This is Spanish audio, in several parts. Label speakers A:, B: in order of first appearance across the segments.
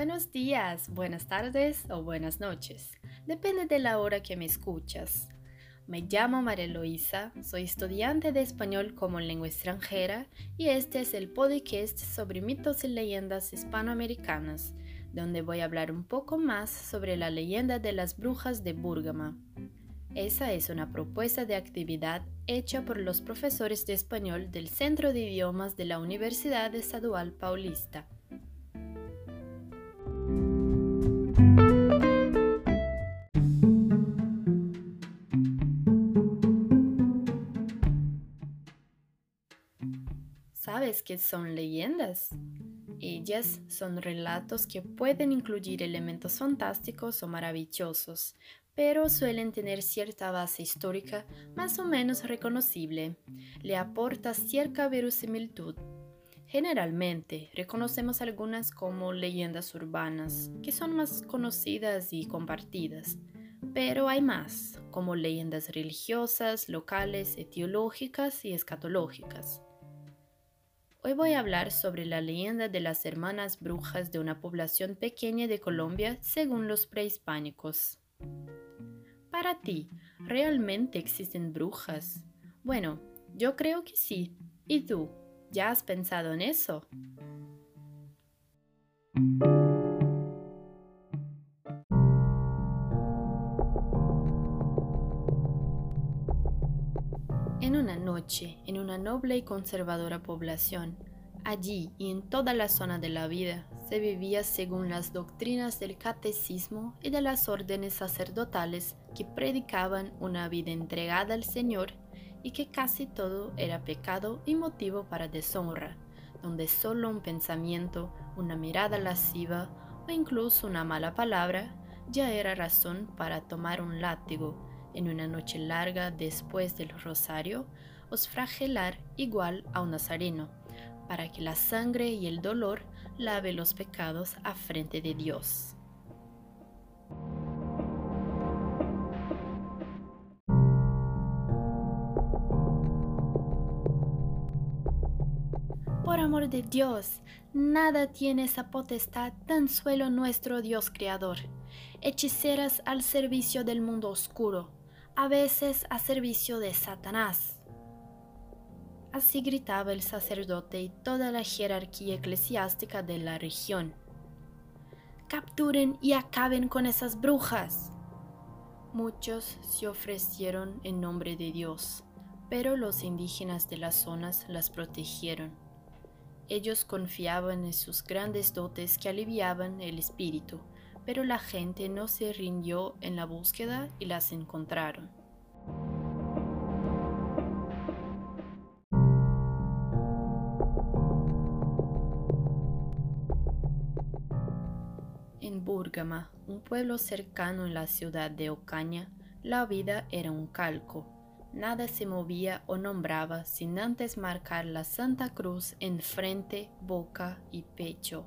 A: Buenos días, buenas tardes o buenas noches. Depende de la hora que me escuchas. Me llamo María Luisa, soy estudiante de español como lengua extranjera y este es el podcast sobre mitos y leyendas hispanoamericanas, donde voy a hablar un poco más sobre la leyenda de las brujas de Búrgama. Esa es una propuesta de actividad hecha por los profesores de español del Centro de Idiomas de la Universidad Estadual Paulista. ¿Sabes qué son leyendas? Ellas son relatos que pueden incluir elementos fantásticos o maravillosos, pero suelen tener cierta base histórica más o menos reconocible. Le aporta cierta verosimilitud. Generalmente reconocemos algunas como leyendas urbanas, que son más conocidas y compartidas, pero hay más, como leyendas religiosas, locales, etiológicas y escatológicas. Hoy voy a hablar sobre la leyenda de las hermanas brujas de una población pequeña de Colombia según los prehispánicos. Para ti, ¿realmente existen brujas? Bueno, yo creo que sí. ¿Y tú? ¿Ya has pensado en eso? Noche, en una noble y conservadora población, allí y en toda la zona de la vida, se vivía según las doctrinas del catecismo y de las órdenes sacerdotales que predicaban una vida entregada al Señor y que casi todo era pecado y motivo para deshonra, donde solo un pensamiento, una mirada lasciva o incluso una mala palabra ya era razón para tomar un látigo en una noche larga después del rosario, os fragelar igual a un nazareno, para que la sangre y el dolor lave los pecados a frente de Dios. Por amor de Dios, nada tiene esa potestad tan suelo nuestro Dios Creador. Hechiceras al servicio del mundo oscuro, a veces a servicio de Satanás. Así gritaba el sacerdote y toda la jerarquía eclesiástica de la región. Capturen y acaben con esas brujas. Muchos se ofrecieron en nombre de Dios, pero los indígenas de las zonas las protegieron. Ellos confiaban en sus grandes dotes que aliviaban el espíritu pero la gente no se rindió en la búsqueda y las encontraron. En Búrgama, un pueblo cercano en la ciudad de Ocaña, la vida era un calco. Nada se movía o nombraba sin antes marcar la Santa Cruz en frente, boca y pecho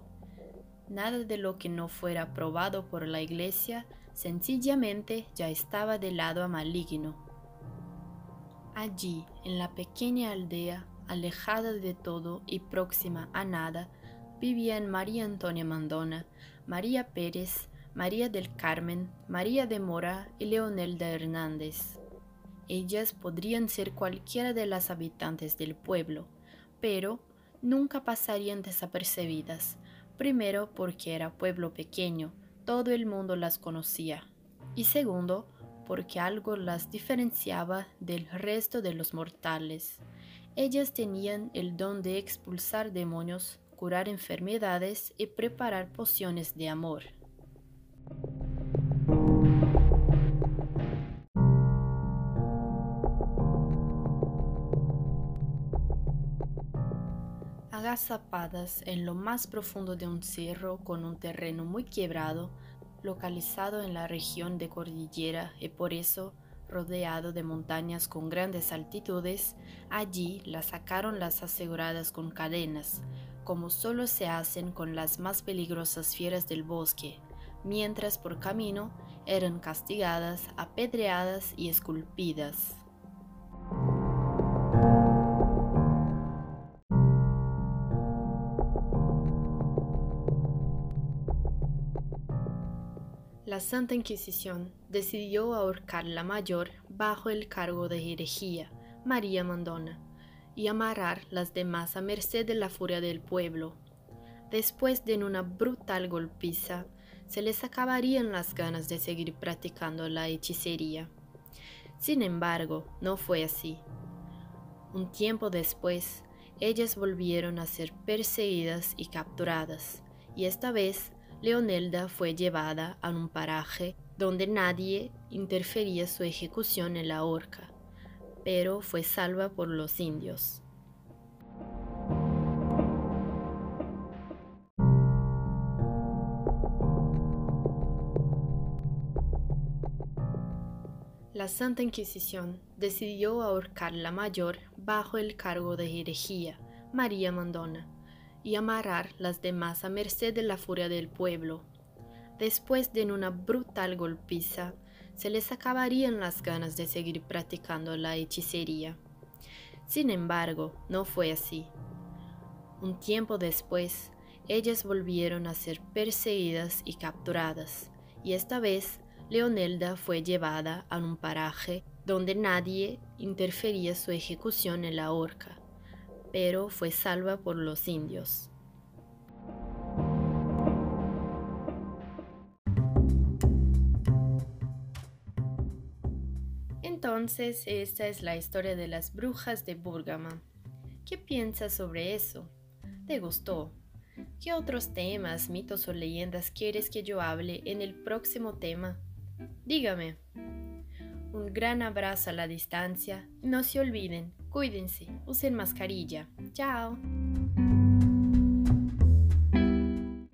A: Nada de lo que no fuera probado por la iglesia sencillamente ya estaba del lado a maligno. Allí, en la pequeña aldea, alejada de todo y próxima a nada, vivían María Antonia Mandona, María Pérez, María del Carmen, María de Mora y Leonelda Hernández. Ellas podrían ser cualquiera de las habitantes del pueblo, pero nunca pasarían desapercibidas, Primero porque era pueblo pequeño, todo el mundo las conocía. Y segundo, porque algo las diferenciaba del resto de los mortales. Ellas tenían el don de expulsar demonios, curar enfermedades y preparar pociones de amor. agazapadas en lo más profundo de un cerro con un terreno muy quebrado, localizado en la región de cordillera y por eso rodeado de montañas con grandes altitudes, allí las sacaron las aseguradas con cadenas, como solo se hacen con las más peligrosas fieras del bosque, mientras por camino eran castigadas, apedreadas y esculpidas. La Santa Inquisición decidió ahorcar la mayor bajo el cargo de herejía, María Mandona, y amarrar las demás a merced de la furia del pueblo. Después de una brutal golpiza, se les acabarían las ganas de seguir practicando la hechicería. Sin embargo, no fue así. Un tiempo después, ellas volvieron a ser perseguidas y capturadas, y esta vez Leonelda fue llevada a un paraje donde nadie interfería su ejecución en la horca, pero fue salva por los indios. La Santa Inquisición decidió ahorcar la mayor bajo el cargo de herejía, María Mandona, y amarrar las demás a merced de la furia del pueblo. Después de una brutal golpiza, se les acabarían las ganas de seguir practicando la hechicería. Sin embargo, no fue así. Un tiempo después, ellas volvieron a ser perseguidas y capturadas, y esta vez Leonelda fue llevada a un paraje donde nadie interfería su ejecución en la horca pero fue salva por los indios. Entonces, esta es la historia de las brujas de Búrgama. ¿Qué piensas sobre eso? ¿Te gustó? ¿Qué otros temas, mitos o leyendas quieres que yo hable en el próximo tema? Dígame. Un gran abrazo a la distancia. No se olviden, cuídense, usen mascarilla. Chao.